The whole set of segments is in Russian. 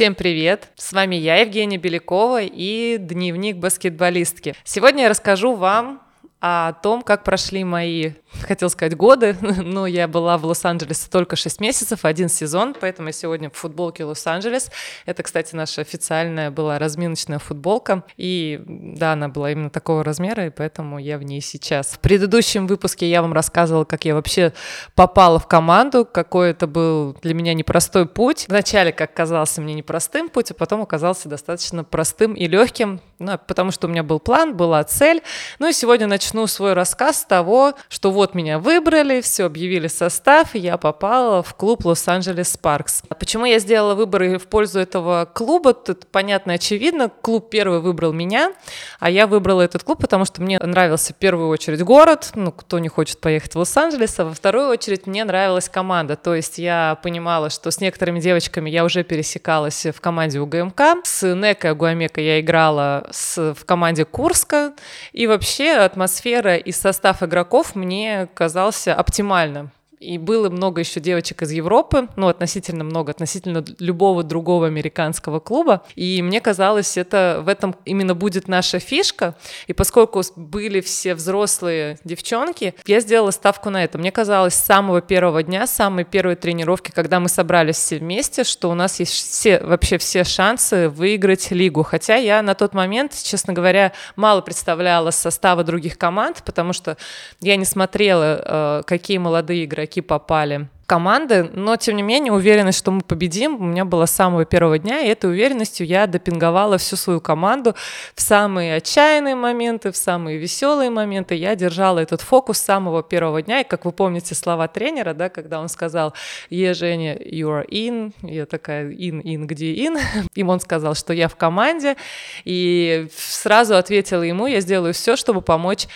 Всем привет! С вами я, Евгения Белякова и дневник баскетболистки. Сегодня я расскажу вам о том, как прошли мои хотел сказать годы, но я была в Лос-Анджелесе только 6 месяцев, один сезон, поэтому я сегодня в футболке Лос-Анджелес. Это, кстати, наша официальная была разминочная футболка, и да, она была именно такого размера, и поэтому я в ней сейчас. В предыдущем выпуске я вам рассказывала, как я вообще попала в команду, какой это был для меня непростой путь. Вначале, как казался мне непростым путь, а потом оказался достаточно простым и легким, ну, потому что у меня был план, была цель. Ну и сегодня начну свой рассказ с того, что вот меня выбрали, все, объявили состав, и я попала в клуб Лос-Анджелес Спаркс. Почему я сделала выборы в пользу этого клуба? Тут понятно, очевидно. Клуб первый выбрал меня, а я выбрала этот клуб, потому что мне нравился в первую очередь город, ну, кто не хочет поехать в Лос-Анджелес, а во вторую очередь мне нравилась команда. То есть я понимала, что с некоторыми девочками я уже пересекалась в команде УГМК, с Некой Агуамека я играла с, в команде Курска, и вообще атмосфера и состав игроков мне казался оптимальным. И было много еще девочек из Европы, ну, относительно много, относительно любого другого американского клуба. И мне казалось, это в этом именно будет наша фишка. И поскольку были все взрослые девчонки, я сделала ставку на это. Мне казалось, с самого первого дня, с самой первой тренировки, когда мы собрались все вместе, что у нас есть все, вообще все шансы выиграть лигу. Хотя я на тот момент, честно говоря, мало представляла состава других команд, потому что я не смотрела, э, какие молодые игроки игроки попали команды, но тем не менее уверенность, что мы победим, у меня была с самого первого дня, и этой уверенностью я допинговала всю свою команду в самые отчаянные моменты, в самые веселые моменты. Я держала этот фокус с самого первого дня, и как вы помните слова тренера, да, когда он сказал, е, Женя, you are in, я такая, in, in, где in? Им он сказал, что я в команде, и сразу ответила ему, я сделаю все, чтобы помочь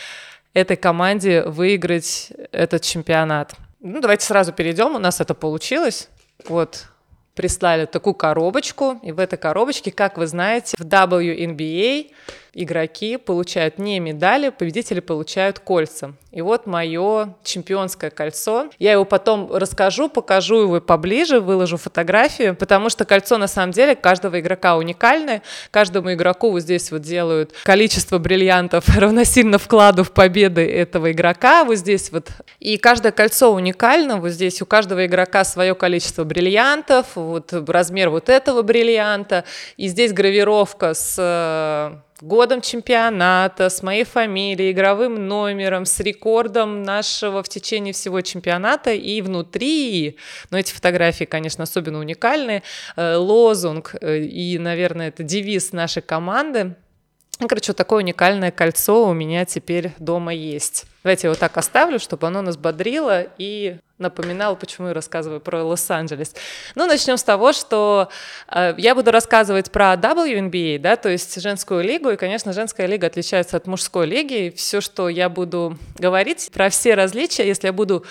этой команде выиграть этот чемпионат. Ну, давайте сразу перейдем. У нас это получилось. Вот прислали такую коробочку, и в этой коробочке, как вы знаете, в WNBA игроки получают не медали, победители получают кольца. И вот мое чемпионское кольцо. Я его потом расскажу, покажу его поближе, выложу фотографию, потому что кольцо на самом деле каждого игрока уникальное. Каждому игроку вот здесь вот делают количество бриллиантов равносильно вкладу в победы этого игрока. Вот здесь вот. И каждое кольцо уникально. Вот здесь у каждого игрока свое количество бриллиантов, вот размер вот этого бриллианта. И здесь гравировка с э, годом чемпионата, с моей фамилией, игровым номером, с рекордом нашего в течение всего чемпионата и внутри, но эти фотографии, конечно, особенно уникальные, э, лозунг э, и, наверное, это девиз нашей команды. Короче, вот такое уникальное кольцо у меня теперь дома есть. Давайте я его так оставлю, чтобы оно нас бодрило и напоминал, почему я рассказываю про Лос-Анджелес. Ну, начнем с того, что э, я буду рассказывать про WNBA, да, то есть женскую лигу, и, конечно, женская лига отличается от мужской лиги, и все, что я буду говорить про все различия, если я буду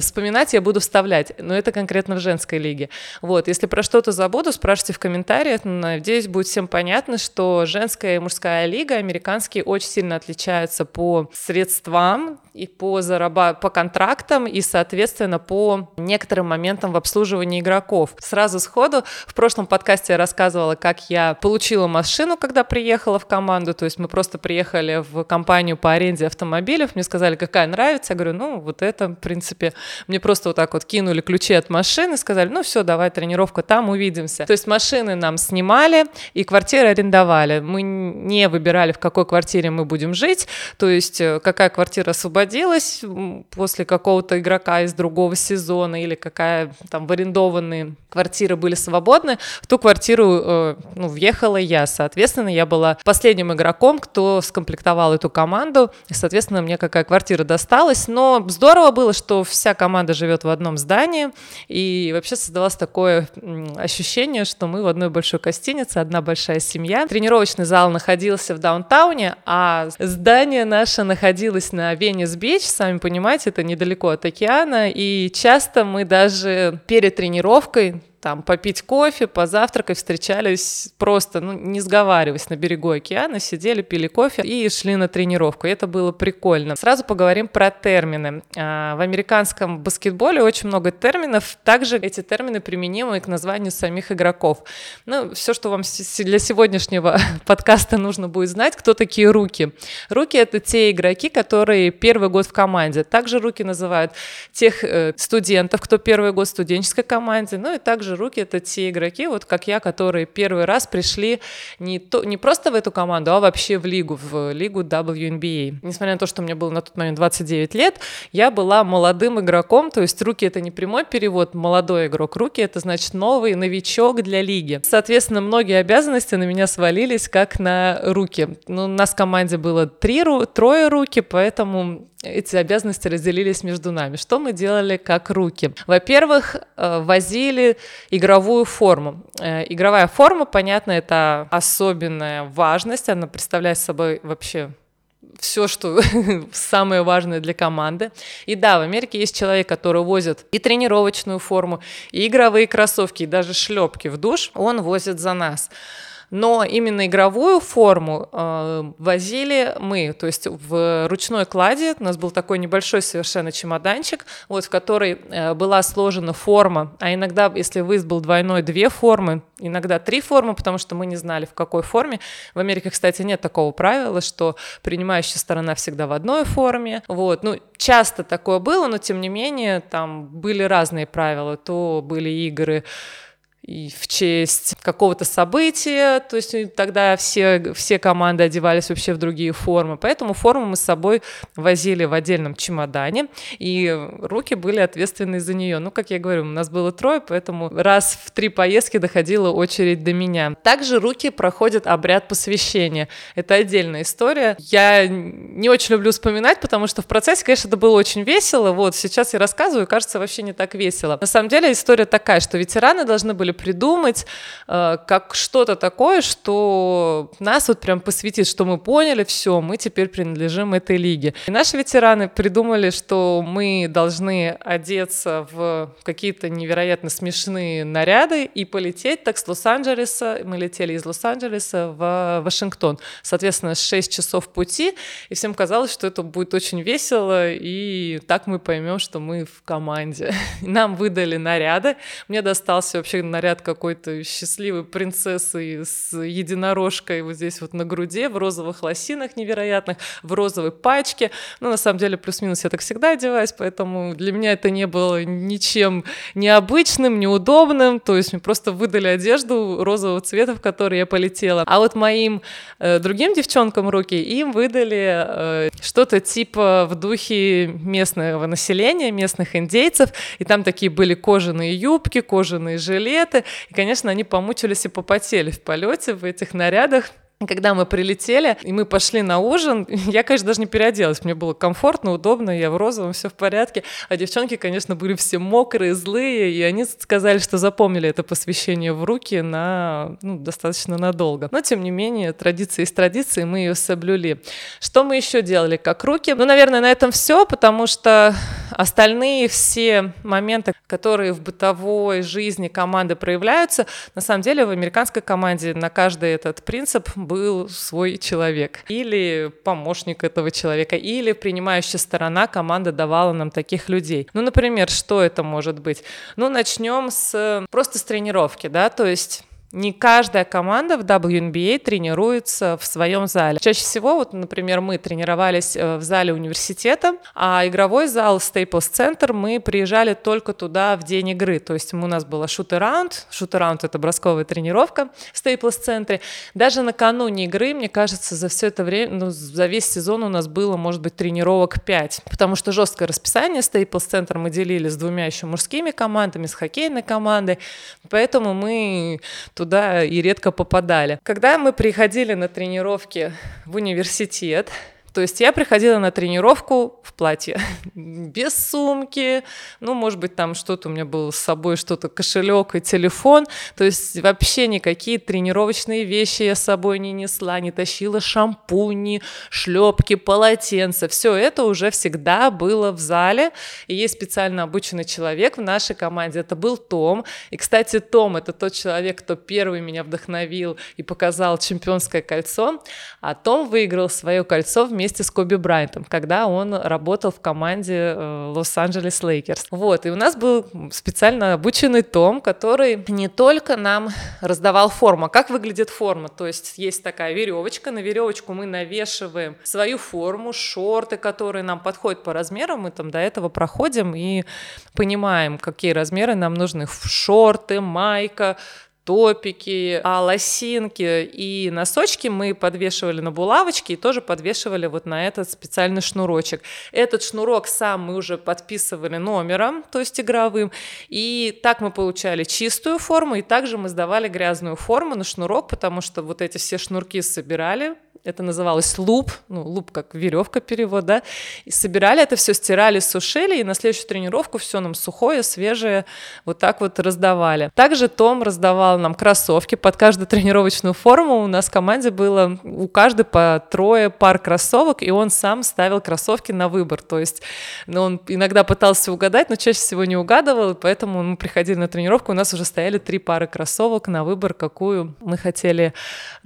вспоминать, я буду вставлять, но это конкретно в женской лиге. Вот, если про что-то забуду, спрашивайте в комментариях, надеюсь, будет всем понятно, что женская и мужская лига американские очень сильно отличаются по средствам, и по, зараба- по контрактам, и, соответственно, по некоторым моментам в обслуживании игроков. Сразу сходу, в прошлом подкасте я рассказывала, как я получила машину, когда приехала в команду, то есть мы просто приехали в компанию по аренде автомобилей, мне сказали, какая нравится, я говорю, ну, вот это, в принципе, мне просто вот так вот кинули ключи от машины, сказали, ну, все, давай, тренировка там, увидимся. То есть машины нам снимали, и квартиры арендовали. Мы не выбирали, в какой квартире мы будем жить, то есть э, какая квартира освободилась, освободилась после какого-то игрока из другого сезона или какая там в арендованные квартиры были свободны, в ту квартиру э, ну, въехала я. Соответственно, я была последним игроком, кто скомплектовал эту команду. И, соответственно, мне какая квартира досталась. Но здорово было, что вся команда живет в одном здании. И вообще создалось такое ощущение, что мы в одной большой гостинице, одна большая семья. Тренировочный зал находился в даунтауне, а здание наше находилось на Венес Венес-Бич, сами понимаете, это недалеко от океана, и часто мы даже перед тренировкой там попить кофе, позавтракать, встречались просто, ну, не сговариваясь на берегу океана, сидели, пили кофе и шли на тренировку. И это было прикольно. Сразу поговорим про термины. А, в американском баскетболе очень много терминов. Также эти термины применимы к названию самих игроков. Ну, все, что вам для сегодняшнего подкаста нужно будет знать, кто такие руки. Руки — это те игроки, которые первый год в команде. Также руки называют тех э, студентов, кто первый год в студенческой команде. Ну и также руки — это те игроки, вот как я, которые первый раз пришли не, то, не просто в эту команду, а вообще в лигу, в лигу WNBA. Несмотря на то, что мне было на тот момент 29 лет, я была молодым игроком, то есть руки — это не прямой перевод, молодой игрок. Руки — это значит новый новичок для лиги. Соответственно, многие обязанности на меня свалились как на руки. Ну, у нас в команде было три, трое руки, поэтому эти обязанности разделились между нами. Что мы делали как руки? Во-первых, э, возили игровую форму. Э, игровая форма, понятно, это особенная важность, она представляет собой вообще все, что самое важное для команды. И да, в Америке есть человек, который возит и тренировочную форму, и игровые кроссовки, и даже шлепки в душ, он возит за нас но именно игровую форму э, возили мы, то есть в ручной кладе у нас был такой небольшой совершенно чемоданчик, вот в который э, была сложена форма, а иногда, если выезд был двойной, две формы, иногда три формы, потому что мы не знали, в какой форме. В Америке, кстати, нет такого правила, что принимающая сторона всегда в одной форме. Вот. Ну, часто такое было, но тем не менее там были разные правила. То были игры и в честь какого-то события, то есть тогда все, все команды одевались вообще в другие формы, поэтому форму мы с собой возили в отдельном чемодане, и руки были ответственны за нее. Ну, как я говорю, у нас было трое, поэтому раз в три поездки доходила очередь до меня. Также руки проходят обряд посвящения. Это отдельная история. Я не очень люблю вспоминать, потому что в процессе, конечно, это было очень весело. Вот сейчас я рассказываю, кажется, вообще не так весело. На самом деле история такая, что ветераны должны были придумать э, как что-то такое, что нас вот прям посвятит, что мы поняли, все, мы теперь принадлежим этой лиге. И наши ветераны придумали, что мы должны одеться в какие-то невероятно смешные наряды и полететь так с Лос-Анджелеса, мы летели из Лос-Анджелеса в Вашингтон. Соответственно, 6 часов пути, и всем казалось, что это будет очень весело, и так мы поймем, что мы в команде. Нам выдали наряды, мне достался вообще наряд наряд какой-то счастливой принцессы с единорожкой вот здесь вот на груди, в розовых лосинах невероятных, в розовой пачке. Ну, на самом деле, плюс-минус я так всегда одеваюсь, поэтому для меня это не было ничем необычным, неудобным. То есть мне просто выдали одежду розового цвета, в которой я полетела. А вот моим э, другим девчонкам руки им выдали э, что-то типа в духе местного населения, местных индейцев. И там такие были кожаные юбки, кожаные жилеты, билеты. И, конечно, они помучились и попотели в полете в этих нарядах. Когда мы прилетели, и мы пошли на ужин, я, конечно, даже не переоделась, мне было комфортно, удобно, я в розовом, все в порядке, а девчонки, конечно, были все мокрые, злые, и они сказали, что запомнили это посвящение в руки на, ну, достаточно надолго. Но, тем не менее, традиция есть традиция, мы ее соблюли. Что мы еще делали как руки? Ну, наверное, на этом все, потому что остальные все моменты, которые в бытовой жизни команды проявляются, на самом деле в американской команде на каждый этот принцип был свой человек, или помощник этого человека, или принимающая сторона команды давала нам таких людей. Ну, например, что это может быть? Ну, начнем с просто с тренировки, да, то есть не каждая команда в WNBA тренируется в своем зале. Чаще всего, вот, например, мы тренировались э, в зале университета, а игровой зал Staples Center мы приезжали только туда в день игры. То есть у нас была шут-раунд. Шут-раунд — это бросковая тренировка в Staples центре. Даже накануне игры, мне кажется, за все это время, ну, за весь сезон у нас было, может быть, тренировок 5, потому что жесткое расписание Staples Center мы делили с двумя еще мужскими командами, с хоккейной командой, поэтому мы туда и редко попадали. Когда мы приходили на тренировки в университет, То есть я приходила на тренировку в платье, без сумки, ну, может быть, там что-то у меня было с собой, что-то кошелек и телефон. То есть вообще никакие тренировочные вещи я с собой не несла, не тащила шампуни, шлепки, полотенца. Все это уже всегда было в зале. И есть специально обученный человек в нашей команде. Это был Том. И, кстати, Том — это тот человек, кто первый меня вдохновил и показал чемпионское кольцо. А Том выиграл свое кольцо вместе с Коби Брайантом, когда он работал в команде э, Лос-Анджелес Лейкерс. Вот, и у нас был специально обученный Том, который не только нам раздавал форму, а как выглядит форма. То есть есть такая веревочка, на веревочку мы навешиваем свою форму, шорты, которые нам подходят по размерам, мы там до этого проходим и понимаем, какие размеры нам нужны. Шорты, майка, топики, а лосинки и носочки мы подвешивали на булавочки и тоже подвешивали вот на этот специальный шнурочек. Этот шнурок сам мы уже подписывали номером, то есть игровым, и так мы получали чистую форму, и также мы сдавали грязную форму на шнурок, потому что вот эти все шнурки собирали, это называлось луп, ну, луп как веревка перевод, да, и собирали это все, стирали, сушили, и на следующую тренировку все нам сухое, свежее, вот так вот раздавали. Также Том раздавал нам кроссовки под каждую тренировочную форму, у нас в команде было у каждой по трое пар кроссовок, и он сам ставил кроссовки на выбор, то есть ну, он иногда пытался угадать, но чаще всего не угадывал, и поэтому мы приходили на тренировку, у нас уже стояли три пары кроссовок на выбор, какую мы хотели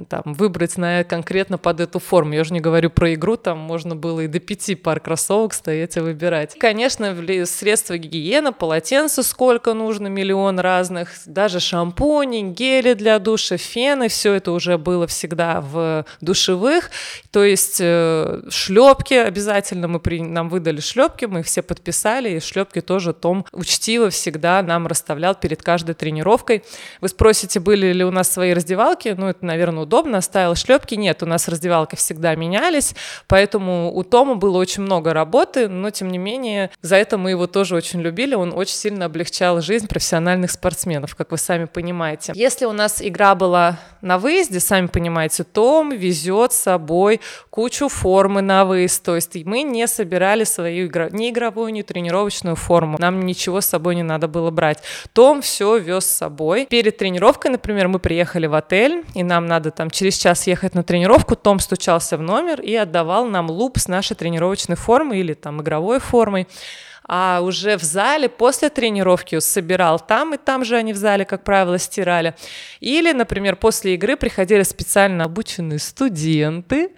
там выбрать на конкретно под эту форму. Я уже не говорю про игру, там можно было и до пяти пар кроссовок стоять и выбирать. Конечно, средства гигиены, полотенца сколько нужно, миллион разных, даже шампуни, гели для душа, фены, все это уже было всегда в душевых. То есть э, шлепки обязательно мы при... нам выдали шлепки, мы их все подписали, и шлепки тоже Том учтиво всегда нам расставлял перед каждой тренировкой. Вы спросите, были ли у нас свои раздевалки? Ну, это, наверное, удобно, оставил шлепки. Нет, у нас раздевалки всегда менялись, поэтому у Тома было очень много работы, но тем не менее за это мы его тоже очень любили, он очень сильно облегчал жизнь профессиональных спортсменов, как вы сами понимаете. Если у нас игра была на выезде, сами понимаете, Том везет с собой кучу формы на выезд, то есть мы не собирали свою игру, ни игровую, ни тренировочную форму, нам ничего с собой не надо было брать. Том все вез с собой. Перед тренировкой, например, мы приехали в отель, и нам надо там через час ехать на тренировку, Том стучался в номер и отдавал нам луп с нашей тренировочной формой или там игровой формой а уже в зале после тренировки собирал там, и там же они в зале, как правило, стирали. Или, например, после игры приходили специально обученные студенты,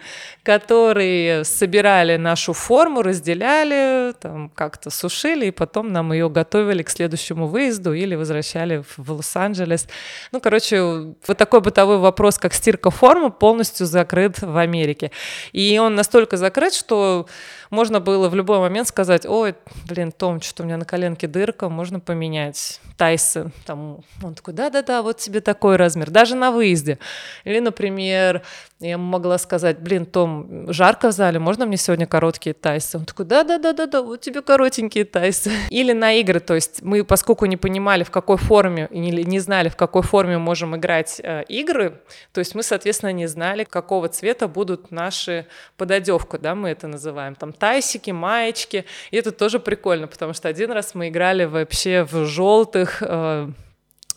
которые собирали нашу форму, разделяли, там как-то сушили, и потом нам ее готовили к следующему выезду или возвращали в Лос-Анджелес. Ну, короче, вот такой бытовой вопрос, как стирка формы, полностью закрыт в Америке. И он настолько закрыт, что можно было в любой момент сказать, ой, блин, Том, что у меня на коленке дырка, можно поменять. Тайсон, там, он такой, да-да-да, вот тебе такой размер, даже на выезде. Или, например, я могла сказать, блин, Том, жарко в зале, можно мне сегодня короткие тайсы? Он такой, да-да-да-да-да, вот тебе коротенькие тайсы. Или на игры, то есть мы, поскольку не понимали, в какой форме, и не, не знали, в какой форме можем играть э, игры, то есть мы, соответственно, не знали, какого цвета будут наши пододевка, да, мы это называем, там тайсики, маечки. И это тоже прикольно, потому что один раз мы играли вообще в желтых э,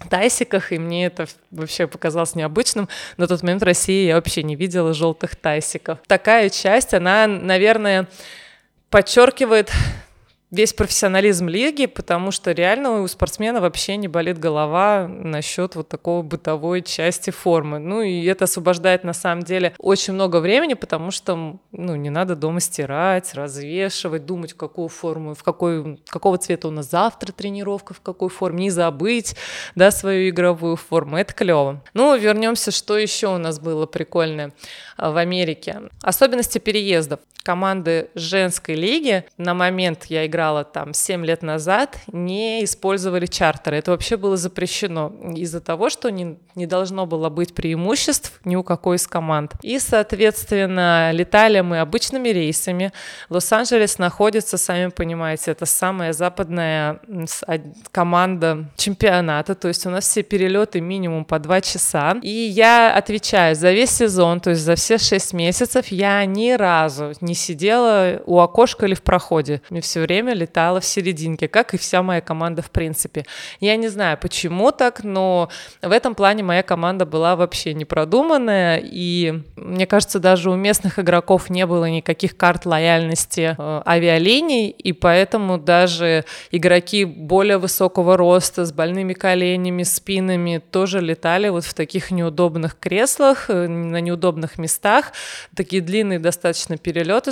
тайсиках, и мне это вообще показалось необычным. На тот момент в России я вообще не видела желтых тайсиков. Такая часть, она, наверное, подчеркивает весь профессионализм лиги, потому что реально у спортсмена вообще не болит голова насчет вот такого бытовой части формы. Ну и это освобождает на самом деле очень много времени, потому что ну, не надо дома стирать, развешивать, думать, в какую форму, в какой, какого цвета у нас завтра тренировка, в какой форме, не забыть да, свою игровую форму. Это клево. Ну, вернемся, что еще у нас было прикольное а, в Америке. Особенности переездов. Команды женской лиги на момент я играла играла там 7 лет назад, не использовали чартеры. Это вообще было запрещено из-за того, что не, не должно было быть преимуществ ни у какой из команд. И, соответственно, летали мы обычными рейсами. Лос-Анджелес находится, сами понимаете, это самая западная команда чемпионата, то есть у нас все перелеты минимум по 2 часа. И я отвечаю, за весь сезон, то есть за все 6 месяцев я ни разу не сидела у окошка или в проходе. Мне все время летала в серединке, как и вся моя команда в принципе. Я не знаю, почему так, но в этом плане моя команда была вообще непродуманная, и мне кажется, даже у местных игроков не было никаких карт лояльности э, авиалиний, и поэтому даже игроки более высокого роста, с больными коленями, спинами, тоже летали вот в таких неудобных креслах, э, на неудобных местах, такие длинные достаточно перелеты,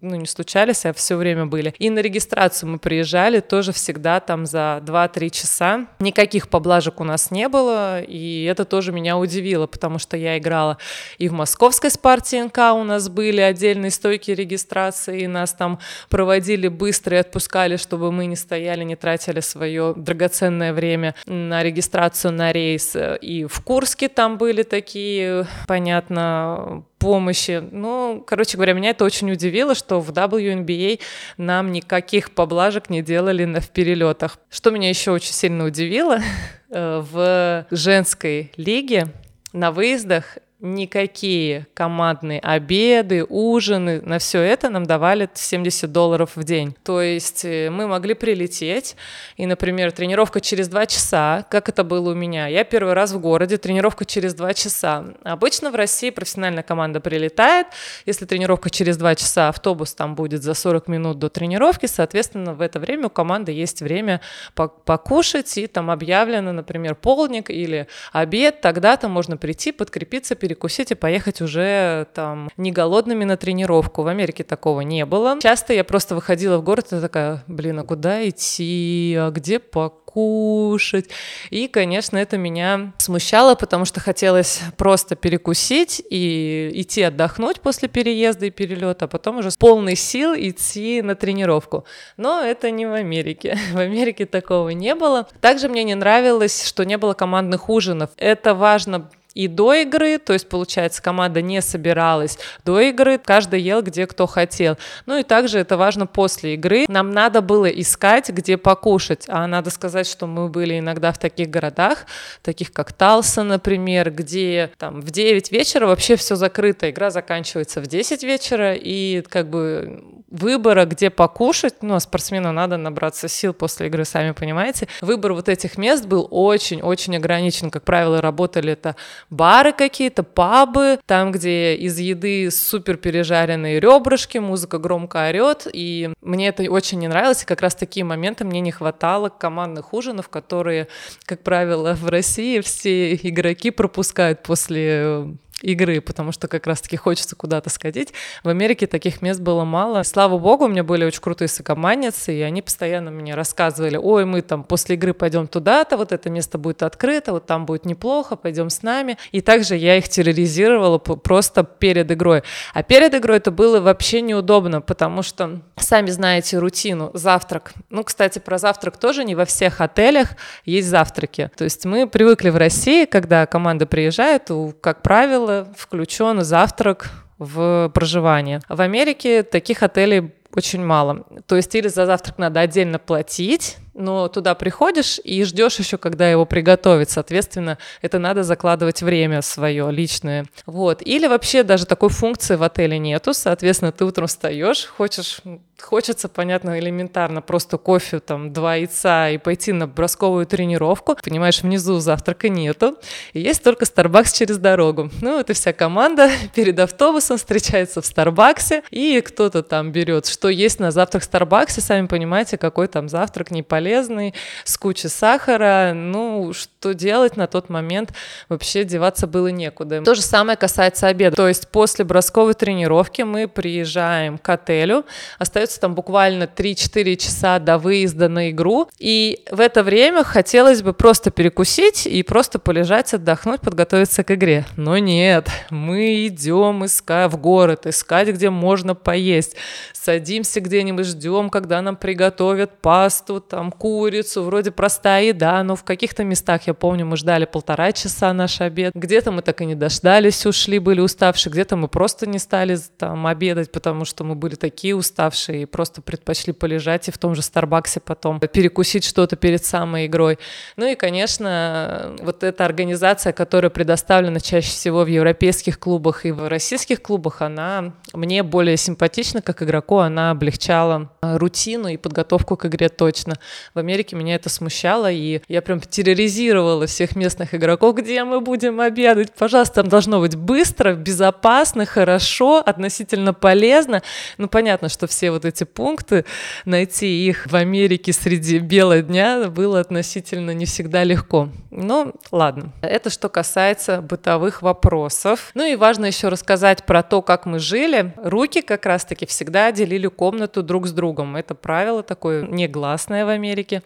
ну, не случались, а все время были. И на регистрацию мы приезжали тоже всегда там за 2-3 часа. Никаких поблажек у нас не было, и это тоже меня удивило, потому что я играла и в московской спарте НК у нас были отдельные стойки регистрации, и нас там проводили быстро и отпускали, чтобы мы не стояли, не тратили свое драгоценное время на регистрацию на рейс. И в Курске там были такие, понятно, помощи. Ну, короче говоря, меня это очень удивило, что в WNBA нам никаких поблажек не делали на в перелетах. Что меня еще очень сильно удивило, э, в женской лиге на выездах никакие командные обеды, ужины, на все это нам давали 70 долларов в день. То есть э, мы могли прилететь, и, например, тренировка через два часа, как это было у меня. Я первый раз в городе, тренировка через два часа. Обычно в России профессиональная команда прилетает, если тренировка через два часа, автобус там будет за 40 минут до тренировки, соответственно, в это время у команды есть время покушать, и там объявлено, например, полник или обед, тогда-то можно прийти, подкрепиться, перекусить перекусить и поехать уже там не голодными на тренировку. В Америке такого не было. Часто я просто выходила в город и такая, блин, а куда идти, а где покушать? И, конечно, это меня смущало, потому что хотелось просто перекусить и идти отдохнуть после переезда и перелета, а потом уже с полной сил идти на тренировку. Но это не в Америке. В Америке такого не было. Также мне не нравилось, что не было командных ужинов. Это важно и до игры, то есть, получается, команда не собиралась до игры, каждый ел где кто хотел. Ну и также это важно после игры. Нам надо было искать, где покушать, а надо сказать, что мы были иногда в таких городах, таких как Талса, например, где там в 9 вечера вообще все закрыто, игра заканчивается в 10 вечера, и как бы выбора, где покушать, ну, а спортсмену надо набраться сил после игры, сами понимаете. Выбор вот этих мест был очень-очень ограничен. Как правило, работали это бары какие-то, пабы, там, где из еды супер пережаренные ребрышки, музыка громко орет, и мне это очень не нравилось, и как раз такие моменты мне не хватало командных ужинов, которые, как правило, в России все игроки пропускают после игры, потому что как раз-таки хочется куда-то сходить. В Америке таких мест было мало. Слава богу, у меня были очень крутые сокоманницы, и они постоянно мне рассказывали, ой, мы там после игры пойдем туда-то, вот это место будет открыто, вот там будет неплохо, пойдем с нами. И также я их терроризировала просто перед игрой. А перед игрой это было вообще неудобно, потому что, сами знаете, рутину, завтрак. Ну, кстати, про завтрак тоже не во всех отелях есть завтраки. То есть мы привыкли в России, когда команда приезжает, как правило, включен завтрак в проживание. В Америке таких отелей очень мало. То есть или за завтрак надо отдельно платить, но туда приходишь и ждешь еще, когда его приготовить. Соответственно, это надо закладывать время свое личное. Вот. Или вообще даже такой функции в отеле нету. Соответственно, ты утром встаешь, хочешь, хочется, понятно, элементарно просто кофе, там, два яйца и пойти на бросковую тренировку. Понимаешь, внизу завтрака нету. И есть только Starbucks через дорогу. Ну, это вся команда перед автобусом встречается в Старбаксе, и кто-то там берет, что есть на завтрак в Старбаксе. Сами понимаете, какой там завтрак не полезный полезный, с кучей сахара. Ну, что делать на тот момент? Вообще деваться было некуда. То же самое касается обеда. То есть после бросковой тренировки мы приезжаем к отелю, остается там буквально 3-4 часа до выезда на игру, и в это время хотелось бы просто перекусить и просто полежать, отдохнуть, подготовиться к игре. Но нет, мы идем искать в город, искать, где можно поесть. Садимся где-нибудь, ждем, когда нам приготовят пасту, там курицу, вроде простая еда, но в каких-то местах, я помню, мы ждали полтора часа наш обед, где-то мы так и не дождались, ушли, были уставшие, где-то мы просто не стали там обедать, потому что мы были такие уставшие и просто предпочли полежать и в том же Старбаксе потом перекусить что-то перед самой игрой. Ну и, конечно, вот эта организация, которая предоставлена чаще всего в европейских клубах и в российских клубах, она мне более симпатична как игроку, она облегчала рутину и подготовку к игре точно. В Америке меня это смущало, и я прям терроризировала всех местных игроков, где мы будем обедать, пожалуйста, там должно быть быстро, безопасно, хорошо, относительно полезно. Ну, понятно, что все вот эти пункты, найти их в Америке среди бела дня было относительно не всегда легко. Ну, ладно. Это что касается бытовых вопросов. Ну и важно еще рассказать про то, как мы жили. Руки как раз-таки всегда делили комнату друг с другом. Это правило такое негласное в Америке.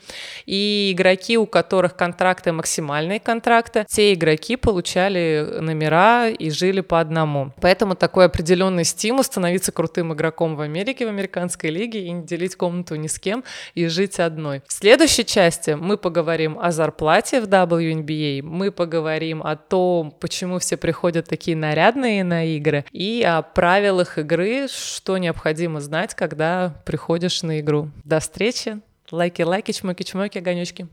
И игроки, у которых контракты максимальные контракты, те игроки получали номера и жили по одному. Поэтому такой определенный стимул становиться крутым игроком в Америке, в американской лиге, и не делить комнату ни с кем, и жить одной. В следующей части мы поговорим о зарплате в WNBA, мы поговорим о том, почему все приходят такие нарядные на игры, и о правилах игры, что необходимо знать, когда приходишь на игру. До встречи! Лайки, лайки, чмоки, чмоки, огонечки.